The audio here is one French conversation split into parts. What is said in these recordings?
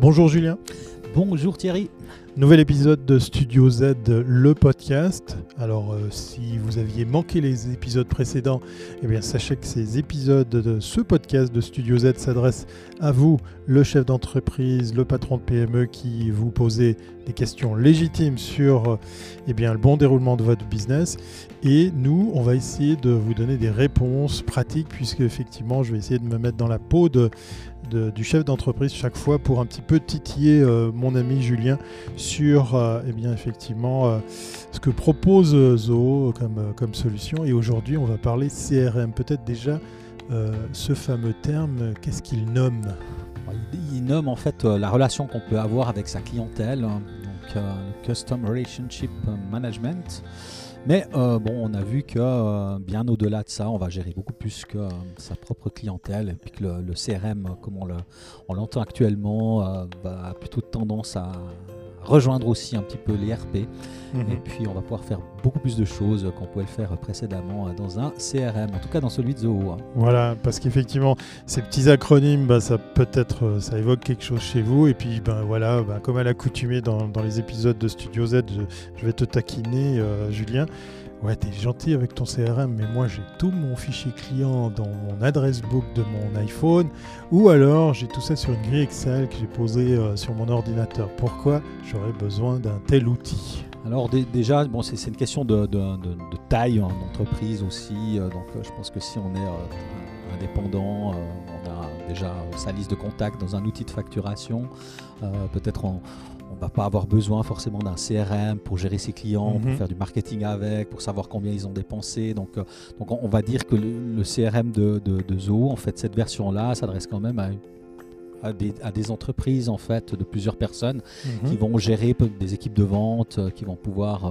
Bonjour Julien. Bonjour Thierry. Nouvel épisode de Studio Z, le podcast. Alors, euh, si vous aviez manqué les épisodes précédents, eh bien, sachez que ces épisodes de ce podcast de Studio Z s'adressent à vous, le chef d'entreprise, le patron de PME, qui vous posez des questions légitimes sur eh bien, le bon déroulement de votre business. Et nous, on va essayer de vous donner des réponses pratiques, puisque effectivement, je vais essayer de me mettre dans la peau de, du chef d'entreprise chaque fois pour un petit peu titiller euh, mon ami Julien sur euh, eh bien, effectivement euh, ce que propose Zoho comme, comme solution. Et aujourd'hui, on va parler CRM. Peut-être déjà ce fameux terme, qu'est-ce qu'il nomme? Il nomme en fait la relation qu'on peut avoir avec sa clientèle, hein. donc Custom Relationship Management. Mais euh, bon, on a vu que euh, bien au-delà de ça, on va gérer beaucoup plus que euh, sa propre clientèle, et puis que le, CRM, comme on l'entend actuellement, va plutôt tendance à rejoindre aussi un petit peu les RP. Mhm. Et puis on va pouvoir faire beaucoup plus de choses qu'on pouvait le faire précédemment dans un CRM, en tout cas dans celui de Zoho. Hein. Voilà, parce qu'effectivement, ces petits acronymes, bah, ça peut-être ça évoque quelque chose chez vous. Et puis ben voilà, bah, comme à l'accoutumée dans, dans, les épisodes de Studio Z, je, vais te taquiner, Julien. Ouais, t'es gentil avec ton CRM, mais moi j'ai tout mon fichier client dans mon adresse book de mon iPhone, ou alors j'ai tout ça sur une grille Excel que j'ai posée euh, sur mon ordinateur. Pourquoi j'aurais besoin d'un tel outil? Alors déjà, bon, c'est une question de, taille en entreprise aussi. Euh, donc euh, je pense que si on est indépendant, on a déjà sa liste de contacts dans un outil de facturation. Peut-être on va pas avoir besoin forcément d'un CRM pour gérer ses clients, pour mhm. faire du marketing avec, pour savoir combien ils ont dépensé. Donc, euh, donc on, va dire que le, CRM de, de, de Zoho, en fait, cette version-là s'adresse quand même à à des, entreprises en fait de plusieurs personnes mhm. qui vont gérer des équipes de vente, euh, qui vont pouvoir euh,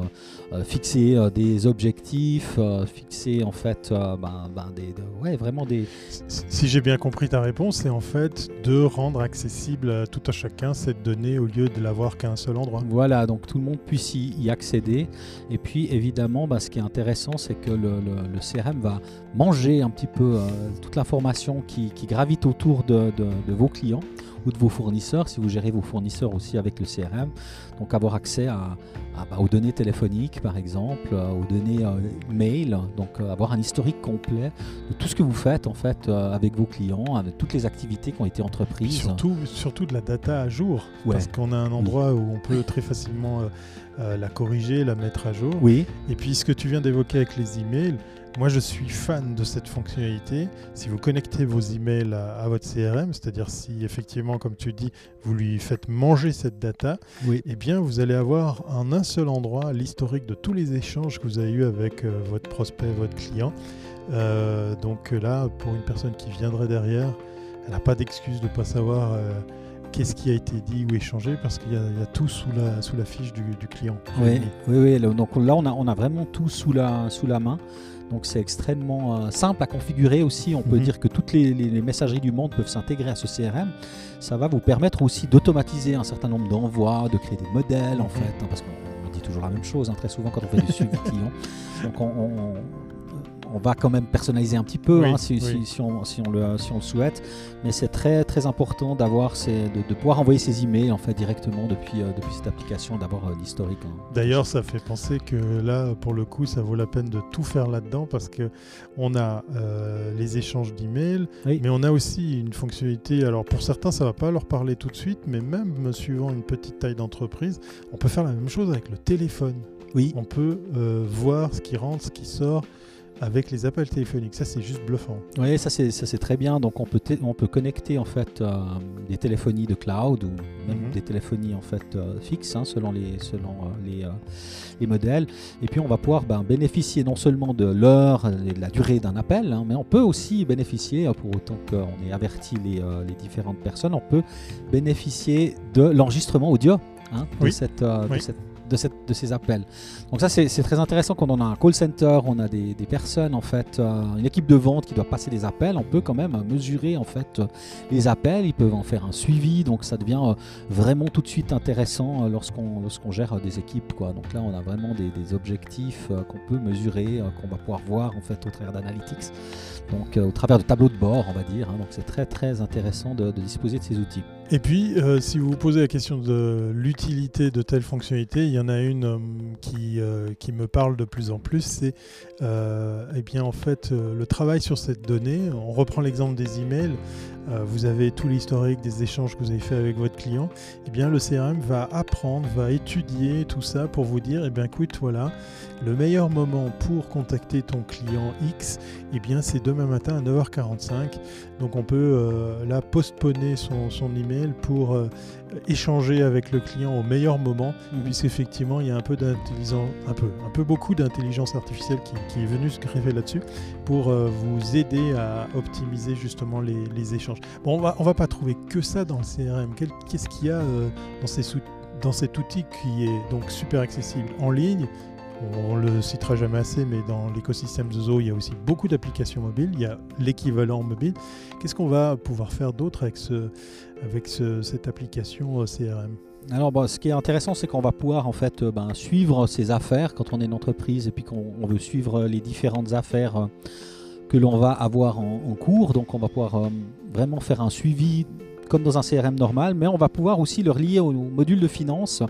euh, fixer des objectifs, fixer en fait ben, ben, des, ouais, vraiment des. Si j'ai bien compris ta réponse, c'est en fait de rendre accessible à tout à chacun cette donnée au lieu de l'avoir qu'à un seul endroit. Voilà, donc tout le monde puisse y, accéder. Et puis évidemment, ben, ce qui est intéressant, c'est que le, CRM va manger un petit peu toute l'information qui, gravite autour de vos clients ou de vos fournisseurs, si vous gérez vos fournisseurs aussi avec le CRM. Donc avoir accès à, bah, aux données téléphoniques par exemple, euh, aux données euh, mail, donc euh, avoir un historique complet de tout ce que vous faites en fait avec vos clients, avec toutes les activités qui ont été entreprises. surtout, surtout de la data à jour, parce qu'on a un endroit où on peut très facilement la corriger, la mettre à jour. Oui. Et puis ce que tu viens d'évoquer avec les emails, moi, je suis fan de cette fonctionnalité. Si vous connectez vos emails à, votre CRM, c'est-à-dire si effectivement, comme tu dis, vous lui faites manger cette data, eh bien, vous allez avoir en un seul endroit l'historique de tous les échanges que vous avez eus avec euh, votre prospect, votre client. Euh, donc là, pour une personne qui viendrait derrière, elle n'a pas d'excuse de ne pas savoir. Euh, qu'est-ce qui a été dit ou échangé parce qu'il y, a tout sous la, sous la fiche du, client. Oui, oui, oui, donc là on a, on a vraiment tout sous la, sous la main. Donc c'est extrêmement euh, simple à configurer aussi. On peut mhm. dire que toutes les, messageries du monde peuvent s'intégrer à ce CRM. Ça va vous permettre aussi d'automatiser un certain nombre d'envois, de créer des modèles en mhm. fait, hein, parce qu'on dit toujours la même chose hein, très souvent quand on fait du suivi client. Donc on, on va quand même personnaliser un petit peu hein, si, on, le, souhaite. Mais c'est très très important d'avoir de, de, pouvoir envoyer ses emails en fait directement depuis, euh, depuis cette application, d'avoir euh, l'historique. Hein. D'ailleurs, ça fait penser que là, pour le coup, ça vaut la peine de tout faire là-dedans parce que on a euh, les échanges d'emails, mais on a aussi une fonctionnalité. Alors pour certains, ça va pas leur parler tout de suite, mais même suivant une petite taille d'entreprise, on peut faire la même chose avec le téléphone. Oui. On peut voir ce qui rentre, ce qui sort avec les appels téléphoniques. Ça, c'est juste bluffant. Oui, ça c'est, ça c'est très bien. Donc on peut, on peut connecter en fait euh, des téléphonies de cloud ou même mhm. des téléphonies en fait euh, fixes hein, selon, les, selon euh, les, les, modèles. Et puis on va pouvoir ben, bénéficier non seulement de l'heure et de la durée d'un appel, hein, mais on peut aussi bénéficier, pour autant qu'on ait averti les, les, différentes personnes, on peut bénéficier de l'enregistrement audio hein, de, cette, de cette de, ces appels. Donc ça c'est très intéressant quand on a un call center, on a des, personnes en fait, euh, une équipe de vente qui doit passer des appels, on peut quand même mesurer en fait les appels, ils peuvent en faire un suivi, donc ça devient euh, vraiment tout de suite intéressant euh, lorsqu'on lorsqu'on gère des équipes quoi. Donc là on a vraiment des, objectifs qu'on peut mesurer, qu'on va pouvoir voir en fait au travers d'analytics, donc au travers de tableaux de bord on va dire. Hein. donc c'est très très intéressant de disposer de ces outils. Et puis, euh, si vous vous posez la question de l'utilité de telle fonctionnalité, il y en a une euh, qui, euh, qui me parle de plus en plus, c'est eh bien en fait le travail sur cette donnée. On reprend l'exemple des emails. Vous avez tout l'historique des échanges que vous avez fait avec votre client. Eh bien, le CRM va apprendre, va étudier tout ça pour vous dire, eh bien, écoute, voilà, le meilleur moment pour contacter ton client X, eh bien, c'est demain matin à 9h45. Donc, on peut là postponer son, son email pour euh, échanger avec le client au meilleur moment, mhm. puisqu'effectivement il y a un peu d'intelligence, un peu, un peu beaucoup d'intelligence artificielle qui, est venue se greffer là-dessus pour euh, vous aider à optimiser justement les, échanges. Bon, on va, on va pas trouver que ça dans le CRM. Qu'est-ce qu'il y a euh, dans, ces dans cet outil qui est donc super accessible en ligne on le citera jamais assez, mais dans l'écosystème de Zo, il y a aussi beaucoup d'applications mobiles. Il y a l'équivalent mobile. Qu'est-ce qu'on va pouvoir faire d'autre avec, ce, avec cette application euh, CRM alors, ce qui est intéressant, c'est qu'on va pouvoir en fait euh, ben, suivre ses affaires quand on est une entreprise et puis qu'on veut suivre les différentes affaires euh, que l'on va avoir en, cours. Donc, on va pouvoir vraiment faire un suivi comme dans un CRM normal, mais on va pouvoir aussi le relier au module de finance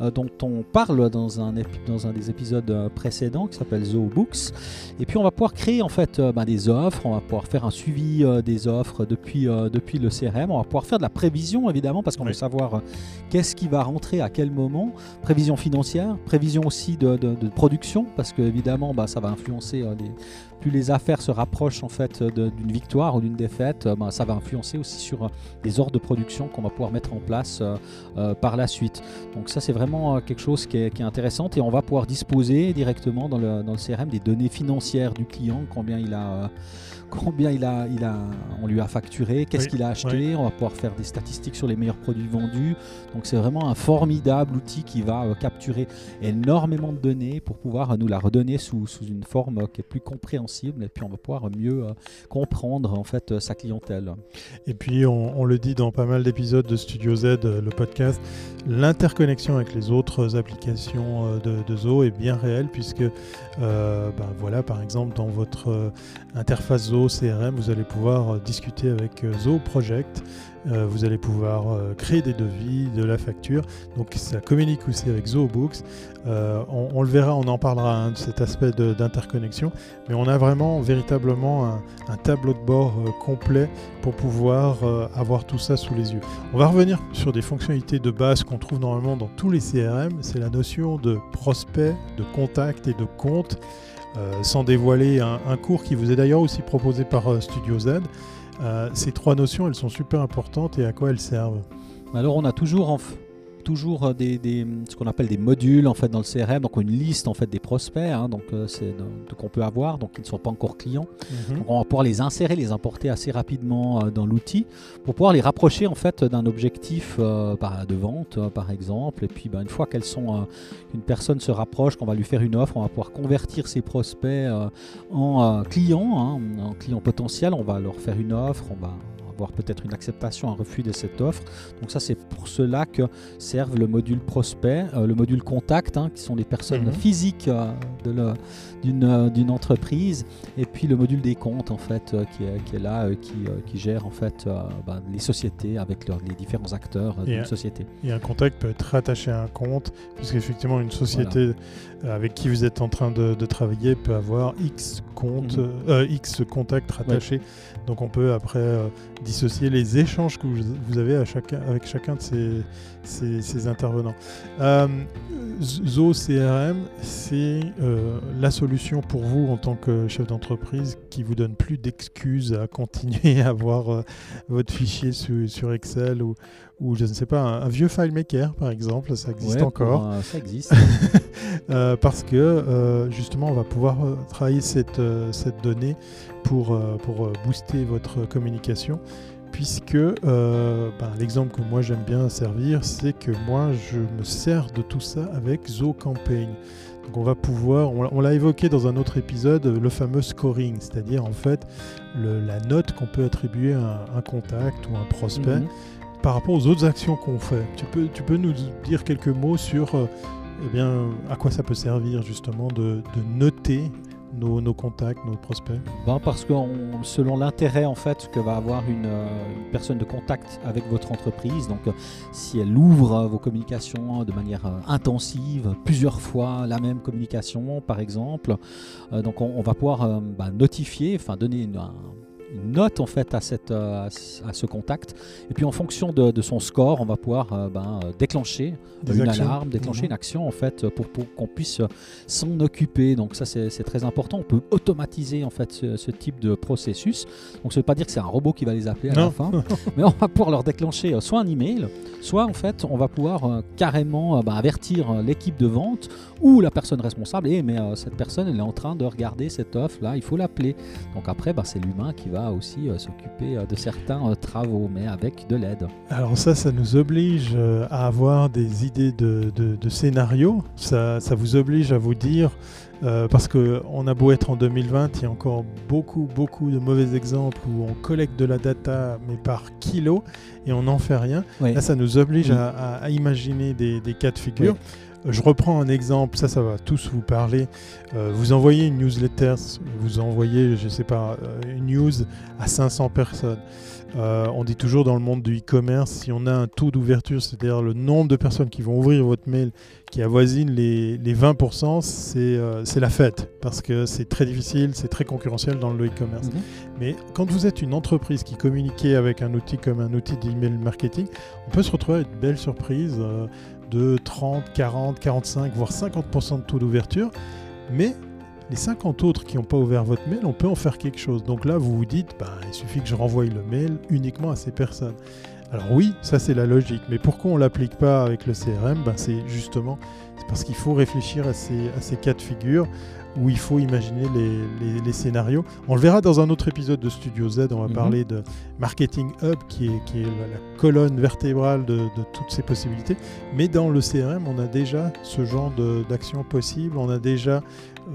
euh, dont on parle dans un, dans un des épisodes euh, précédents qui s'appelle Zoho Books. Et puis on va pouvoir créer en fait euh, ben, des offres, on va pouvoir faire un suivi des offres depuis, depuis le CRM, on va pouvoir faire de la prévision évidemment parce qu'on veut savoir qu'est-ce qui va rentrer à quel moment, prévision financière, prévision aussi de, production parce que évidemment ben, ça va influencer les plus les affaires se rapprochent en fait d'une victoire ou d'une défaite, ben, ça va influencer aussi sur les ordres de production qu'on va pouvoir mettre en place par la suite. Donc ça c'est vraiment euh, quelque chose qui est, intéressant et on va pouvoir disposer directement dans le, dans le, CRM des données financières du client, combien il a, euh, combien il a, il a, on lui a facturé, qu'est-ce qu'il a acheté, on va pouvoir faire des statistiques sur les meilleurs produits vendus. Donc c'est vraiment un formidable outil qui va euh, capturer énormément de données pour pouvoir nous la redonner sous, sous, une forme qui est plus compréhensible et puis on va pouvoir mieux comprendre en fait sa clientèle. Et puis on, on le dit dans pas mal d'épisodes de Studio Z, le podcast, l'interconnexion avec les autres applications euh, de, de Zoho est bien réelle puisque euh, ben voilà par exemple dans votre euh, interface Zoho CRM vous allez pouvoir discuter avec Zoho Project euh, vous allez pouvoir euh, créer des devis, de la facture. Donc ça communique aussi avec ZooBooks. Euh, on, le verra, on en parlera hein, de cet aspect d'interconnexion. Mais on a vraiment véritablement un, tableau de bord complet pour pouvoir avoir tout ça sous les yeux. On va revenir sur des fonctionnalités de base qu'on trouve normalement dans tous les CRM. C'est la notion de prospect, de contact et de compte. Sans dévoiler un, cours qui vous est d'ailleurs aussi proposé par Studio Z. Euh, ces trois notions, elles sont super importantes et à quoi elles servent? Alors on a toujours en, toujours euh, des, ce qu'on appelle des modules en fait dans le CRM, donc une liste en fait des prospects, hein, donc euh, c'est qu'on peut avoir, donc ils ne sont pas encore clients. Mhm. on va pouvoir les insérer, les importer assez rapidement euh, dans l'outil pour pouvoir les rapprocher en fait d'un objectif de vente par exemple. Et puis ben, une fois qu'elles sont, une personne se rapproche, qu'on va lui faire une offre, on va pouvoir convertir ces prospects en clients, hein, en clients potentiels. On va leur faire une offre, on va avoir peut-être une acceptation, un refus de cette offre. Donc ça, c'est pour cela que servent le module prospect, euh, le module contact, hein, qui sont les personnes mhm. physiques euh, euh, d'une entreprise, et puis le module des comptes, en fait, qui est, qui, est, là, qui, qui, gère en fait bah, les sociétés avec les différents acteurs d'une société. Et un contact peut être rattaché à un compte, puisqu'effectivement, une société avec qui vous êtes en train de, travailler peut avoir X comptes, mhm. X contacts rattachés. Donc on peut après dissocier les échanges que vous avez à chacun, avec chacun de ces, ces, intervenants. Euh, Zo CRM, c'est euh, la solution pour vous en tant que chef d'entreprise qui vous donne plus d'excuses à continuer à avoir euh, votre fichier sur, Excel ou, ou, je ne sais pas, un, vieux FileMaker par exemple, ça existe encore. ça existe. parce que justement, on va pouvoir travailler cette, cette donnée pour, pour booster votre communication puisque euh, ben, l'exemple que moi j'aime bien servir, c'est que moi je me sers de tout ça avec ZoCampaign. Donc on va pouvoir, on, l'a évoqué dans un autre épisode, le fameux scoring, c'est-à-dire en fait la note qu'on peut attribuer à un, contact ou un prospect mhm. par rapport aux autres actions qu'on fait. Tu peux, tu peux nous dire quelques mots sur euh, eh bien, à quoi ça peut servir justement de, de noter nos, contacts, nos prospects? Ben Parce que selon l'intérêt en fait que va avoir une, une, personne de contact avec votre entreprise, donc si elle ouvre vos communications de manière intensive, plusieurs fois la même communication par exemple, donc on, on va pouvoir ben, notifier, enfin donner une, un, une note en fait à, cette, euh, à ce contact. Et puis en fonction de, de son score, on va pouvoir euh, ben, euh, déclencher Des une actions. alarme, déclencher une action en fait pour, pour qu'on puisse s'en occuper. Donc ça c'est très important. On peut automatiser en fait ce, ce type de processus. Donc ça veut pas dire que c'est un robot qui va les appeler à la fin, mais on va pouvoir leur déclencher soit un email, soit en fait on va pouvoir euh, carrément ben, avertir l'équipe de vente ou la personne responsable. Et mais euh, cette personne elle est en train de regarder cette offre là, il faut l'appeler. Donc après, bah, c'est l'humain qui va aussi euh, s'occuper euh, de certains euh, travaux, mais avec de l'aide. Alors ça, ça nous oblige à avoir des idées de, de, de scénarios. Ça, ça vous oblige à vous dire, euh, parce qu'on a beau être en 2020, il y a encore beaucoup, beaucoup de mauvais exemples où on collecte de la data, mais par kilo, et on n'en fait rien. Oui. Là, ça nous oblige Oui. à, imaginer des, des cas de figure. Je reprends un exemple, ça, ça va tous vous parler. Euh, vous envoyez une newsletter, vous envoyez, je sais pas, euh, une news à 500 personnes. Euh, on dit toujours dans le monde du e-commerce, si on a un taux d'ouverture, c'est-à-dire le nombre de personnes qui vont ouvrir votre mail qui avoisine les, les 20%, c'est euh, c'est la fête, parce que c'est très difficile, c'est très concurrentiel dans le e-commerce. Mhm. Mais quand vous êtes une entreprise qui communique avec un outil comme un outil d'email marketing, on peut se retrouver avec de belles surprises euh, de 30, 40, 45, voire 50% de taux d'ouverture. Mais les 50 autres qui n'ont pas ouvert votre mail, on peut en faire quelque chose. Donc là, vous vous dites, bah, il suffit que je renvoie le mail uniquement à ces personnes. Alors oui, ça c'est la logique, mais pourquoi on ne l'applique pas avec le CRM Ben, C'est justement parce qu'il faut réfléchir à ces cas de figure où il faut imaginer les, les- les scénarios. On le verra dans un autre épisode de Studio Z, on va Mhm. parler de Marketing Hub, qui est, qui est la, la colonne vertébrale de, de toutes ces possibilités. Mais dans le CRM, on a déjà ce genre d'action possible, on a déjà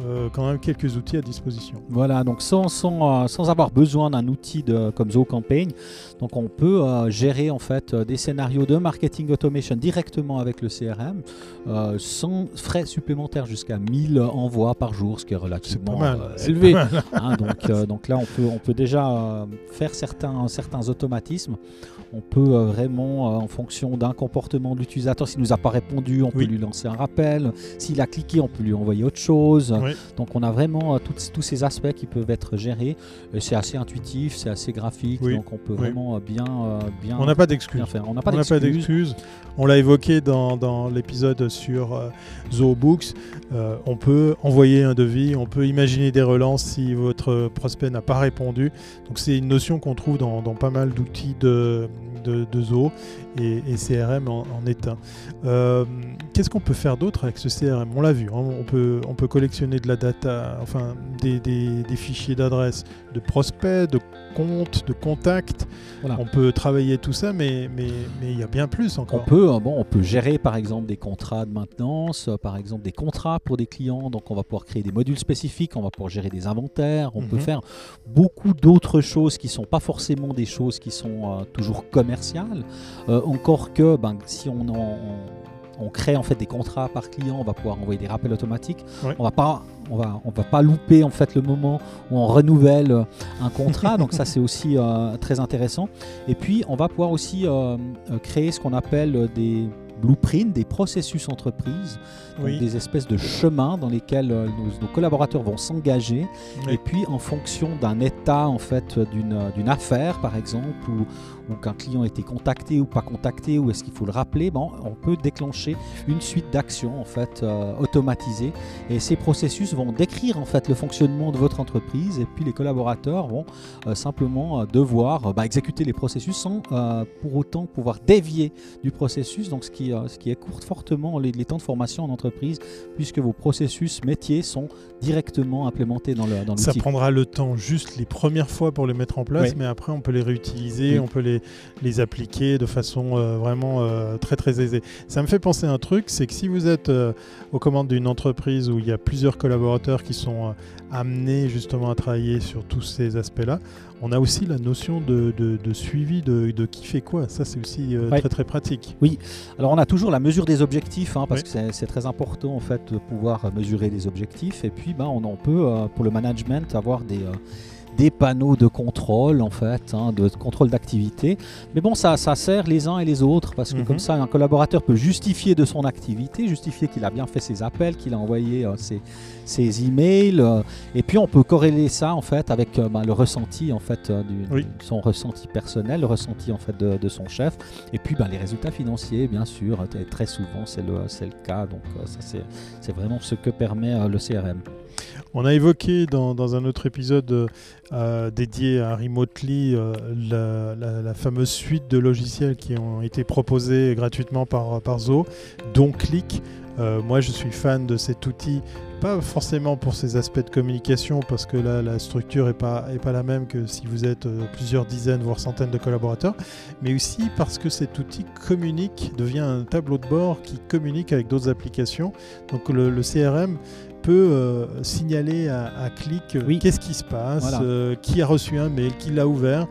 euh, quand même quelques outils à disposition. Voilà, donc sans, sans, euh, sans avoir besoin d'un outil de, comme ZoCampaign, donc on peut euh, gérer en fait des scénarios de marketing automation directement avec le CRM euh, sans frais supplémentaires jusqu'à 1000 envois par jour, ce qui est relativement élevé. Hein, donc, donc là, on peut, on peut déjà faire certains, certains automatismes. On peut euh, vraiment, euh, en fonction d'un comportement de l'utilisateur, s'il nous a pas répondu, on Oui. peut lui lancer un rappel. S'il a cliqué, on peut lui envoyer autre chose. Oui. Donc on a vraiment euh, tous ces aspects qui peuvent être gérés. C'est assez intuitif, c'est assez graphique, Oui. donc on peut vraiment bien, bien, On n'a pas d'excuses. On n'a pas d'excuses. On l'a évoqué dans, dans l'épisode sur euh, ZooBooks. Euh, on peut envoyer un devis, on peut imaginer des relances si votre prospect n'a pas répondu. Donc c'est une notion qu'on trouve dans, dans pas mal d'outils de, de, de et, CRM en, en. Euh, Qu'est-ce qu'on peut faire d'autre avec ce CRM On l'a vu, hein, on, peut, on peut collectionner de la data, enfin des, des- des fichiers d'adresse de prospects, de comptes, de contacts. Voilà. On peut travailler tout ça, mais mais mais il y a bien plus On encore. peut, euh, bon, on peut gérer par exemple des contrats de maintenance, euh, par exemple des contrats pour des clients. Donc on va pouvoir créer des modules spécifiques, on va pouvoir gérer des inventaires, on peut Mhm. faire beaucoup d'autres choses qui sont pas forcément des choses qui sont euh, toujours commerciales. Euh, encore que ben, si on, en- on, on crée en fait des contrats par client, on va pouvoir envoyer des rappels automatiques. On va pas on va, on va pas louper en fait le moment où on renouvelle euh, un contrat, donc ça c'est aussi euh, très intéressant. Et puis on va pouvoir aussi euh, créer ce qu'on appelle des blueprints, des processus entreprises, Oui. des espèces de chemins dans lesquels euh, nos, nos collaborateurs vont s'engager. Oui. Et puis en fonction d'un état en fait d'une d'une affaire par exemple ou, ou qu'un client a été contacté ou pas contacté ou est-ce qu'il faut le rappeler, on peut déclencher une suite d'actions en fait euh, automatisées et ces processus vont décrire en fait le fonctionnement de votre entreprise et puis les collaborateurs vont euh, simplement euh, devoir bah, exécuter les processus sans pour autant pouvoir dévier du processus donc ce qui, ce qui écourte fortement les, les temps de formation en entreprise puisque vos processus métiers sont directement implémentés dans le dans Ça prendra le temps juste les premières fois pour les mettre en place, Oui. mais après on peut les réutiliser, Oui. on peut les, les appliquer de façon euh, vraiment euh, très très aisée. Ça me fait penser à un truc, c'est que si vous êtes euh, aux commandes d'une entreprise où il y a plusieurs collaborateurs qui sont amenés justement à travailler sur tous ces aspects-là, on a aussi la notion de, suivi de, qui fait quoi. Ça, c'est aussi très très pratique. Oui. Alors, on a toujours la mesure des objectifs, hein, parce que c'est très important en fait de pouvoir mesurer des objectifs. Et puis, ben, on, on peut pour le management avoir des des panneaux de contrôle en fait, hein, de contrôle d'activité. Mais bon, ça, ça sert les uns et les autres parce que comme mhm. ça, un collaborateur peut justifier de son activité, justifier qu'il a bien fait ses appels, qu'il a envoyé euh, ses, ses, emails, euh, et puis on peut corréler ça en fait avec euh, bah, le ressenti en fait, du, son ressenti personnel, le ressenti en fait de, son chef, et puis bah, les résultats financiers, bien sûr, très souvent c'est le, le cas. Donc ça c'est vraiment ce que permet le CRM. On a évoqué dans, un autre épisode euh, dédié à Remotely euh, la, fameuse suite de logiciels qui ont été proposés gratuitement par, par Zo, dont Click. Euh, moi, je suis fan de cet outil, pas forcément pour ses aspects de communication, parce que là, la structure n'est pas, la même que si vous êtes plusieurs dizaines, voire centaines de collaborateurs, mais aussi parce que cet outil communique, devient un tableau de bord qui communique avec d'autres applications. Donc le CRM peut euh, signaler à, à Click euh, qu'est-ce qui se passe, euh, qui a reçu un mail, qui l'a ouvert.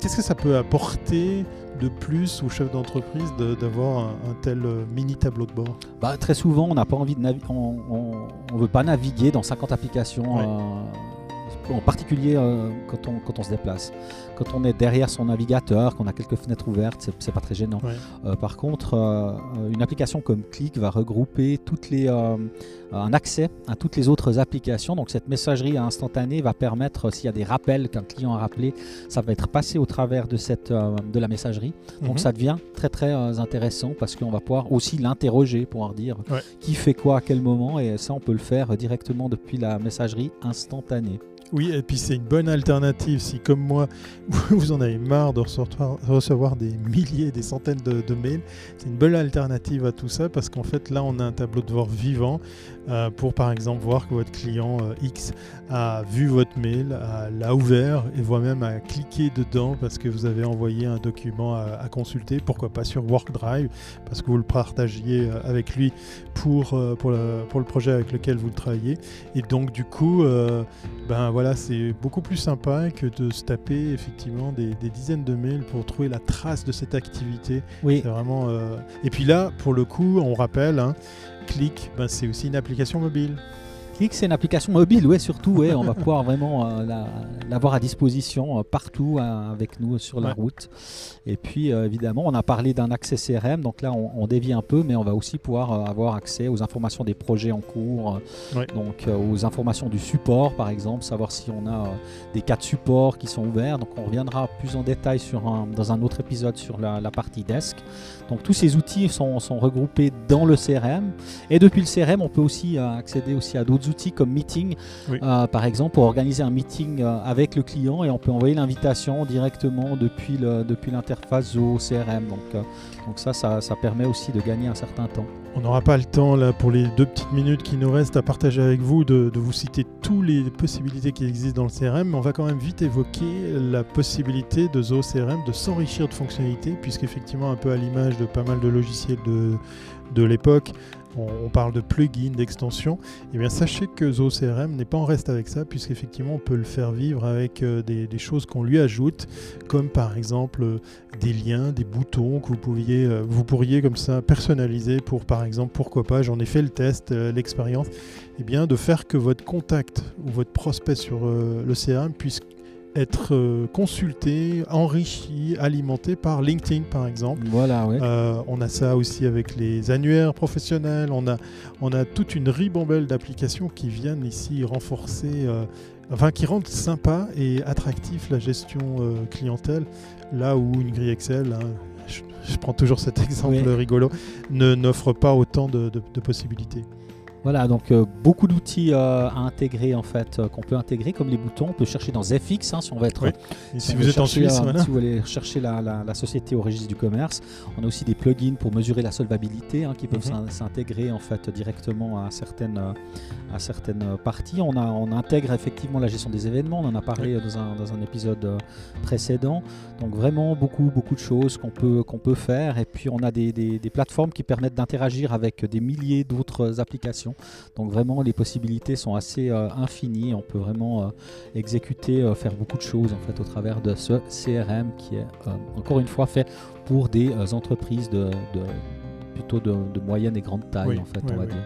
qu'est-ce que ça peut apporter de plus au chef d'entreprise d'avoir un, tel mini tableau de bord? Bah, Très souvent, on n'a pas envie de on, on, veut pas naviguer dans 50 applications en particulier euh, quand, on, quand on se déplace. Quand on est derrière son navigateur, qu'on a quelques fenêtres ouvertes, c'est pas très gênant. Euh, par contre, euh, une application comme Click va regrouper toutes les, un accès à toutes les autres applications. Donc cette messagerie instantanée va permettre, s'il y a des rappels qu'un client a rappelé, ça va être passé au travers de, cette, de la messagerie. Donc mhm. ça devient très très intéressant parce qu'on va pouvoir aussi l'interroger, pouvoir dire qui fait quoi à quel moment. Et ça, on peut le faire directement depuis la messagerie instantanée. Oui, et puis c'est une bonne alternative si, comme moi, vous en avez marre de recevoir, des milliers, des centaines de, mails. C'est une bonne alternative à tout ça parce qu'en fait, là, on a un tableau de bord vivant euh, pour, par exemple, voir que votre client euh, X a vu votre mail, l'a ouvert et voit même à cliquer dedans parce que vous avez envoyé un document à, consulter. Pourquoi pas sur WorkDrive parce que vous le partagiez euh, avec lui pour, le, projet avec lequel vous travaillez. Et donc, du coup, ben c'est beaucoup plus sympa que de se taper effectivement des, dizaines de mails pour trouver la trace de cette activité. Oui. C'est vraiment. Euh, et puis là, pour le coup, on rappelle, hein, Click, ben, c'est aussi une application mobile c'est une application mobile, ouais, surtout. Ouais, on va pouvoir vraiment euh, l'avoir à disposition euh, partout euh, avec nous sur la route. Et puis, évidemment, on a parlé d'un accès CRM. Donc là, on, dévie un peu, mais on va aussi pouvoir avoir accès aux informations des projets en cours, donc aux informations du support, par exemple, savoir si on a des cas de support qui sont ouverts. Donc, on reviendra plus en détail sur dans un autre épisode sur la, partie desk. Donc, tous ces outils sont, sont, regroupés dans le CRM. Et depuis le CRM, on peut aussi accéder aussi à d'autres outils comme Meeting, euh, par exemple, pour organiser un meeting euh, avec le client et on peut envoyer l'invitation directement depuis, le, depuis l'interface au CRM. Donc, euh, donc ça, ça, ça, permet aussi de gagner un certain temps. On n'aura pas le temps là pour les deux petites minutes qui nous restent à partager avec vous de, vous citer toutes les possibilités qui existent dans le CRM, mais on va quand même vite évoquer la possibilité de Zoho CRM de s'enrichir de fonctionnalités, puisqu'effectivement un peu à l'image de pas mal de logiciels de, de l'époque, on, parle de plugins, d'extensions, et eh bien sachez que Zoho CRM n'est pas en reste avec ça, puisqu'effectivement on peut le faire vivre avec euh, des, choses qu'on lui ajoute, comme par exemple euh, des liens, des boutons que vous, pouviez, euh, vous pourriez comme ça personnaliser pour par exemple, pourquoi pas, j'en ai fait le test, l'expérience, et eh bien de faire que votre contact ou votre prospect sur le CRM puisse être euh, consulté, enrichi, alimenté par LinkedIn par exemple. Voilà, euh, on a ça aussi avec les annuaires professionnels. On a, on a toute une ribambelle d'applications qui viennent ici renforcer, euh, enfin qui rendent sympa et attractif la gestion clientèle. Là où une grille Excel, hein, je, prends toujours cet exemple rigolo, ne n'offre pas autant de possibilités. Voilà, donc euh, beaucoup d'outils euh, à intégrer en fait, euh, qu'on peut intégrer comme les boutons. On peut chercher dans ZFX hein, si on veut être. Si, vous êtes en Suisse, Si vous voulez chercher la, société au registre du commerce, on a aussi des plugins pour mesurer la solvabilité hein, qui peuvent mhm. s'intégrer en fait directement à certaines, à certaines parties. On, a, on intègre effectivement la gestion des événements. On en a parlé dans, un, dans, un, épisode précédent. Donc vraiment beaucoup beaucoup de choses qu'on peut qu'on peut faire. Et puis on a des, des plateformes qui permettent d'interagir avec des milliers d'autres applications Donc vraiment, les possibilités sont assez infinies. On peut vraiment exécuter, faire beaucoup de choses en fait au travers de ce CRM qui est encore une fois fait pour des entreprises de plutôt de, moyenne et grande taille, en fait, on va dire.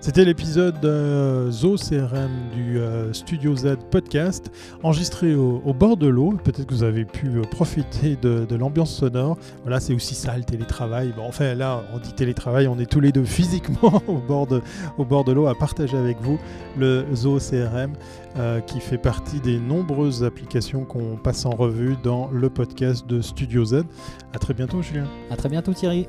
C'était l'épisode euh, Zo CRM du euh, Studio Z podcast, enregistré au, bord de l'eau. Peut-être que vous avez pu euh, profiter de, l'ambiance sonore. Voilà, c'est aussi ça le télétravail. Bon, enfin, là, on dit télétravail, on est tous les deux physiquement au bord de, au bord de l'eau à partager avec vous le Zo CRM. qui fait partie des nombreuses applications qu'on passe en revue dans le podcast de Studio Z. À très bientôt, Julien. À très bientôt, Thierry.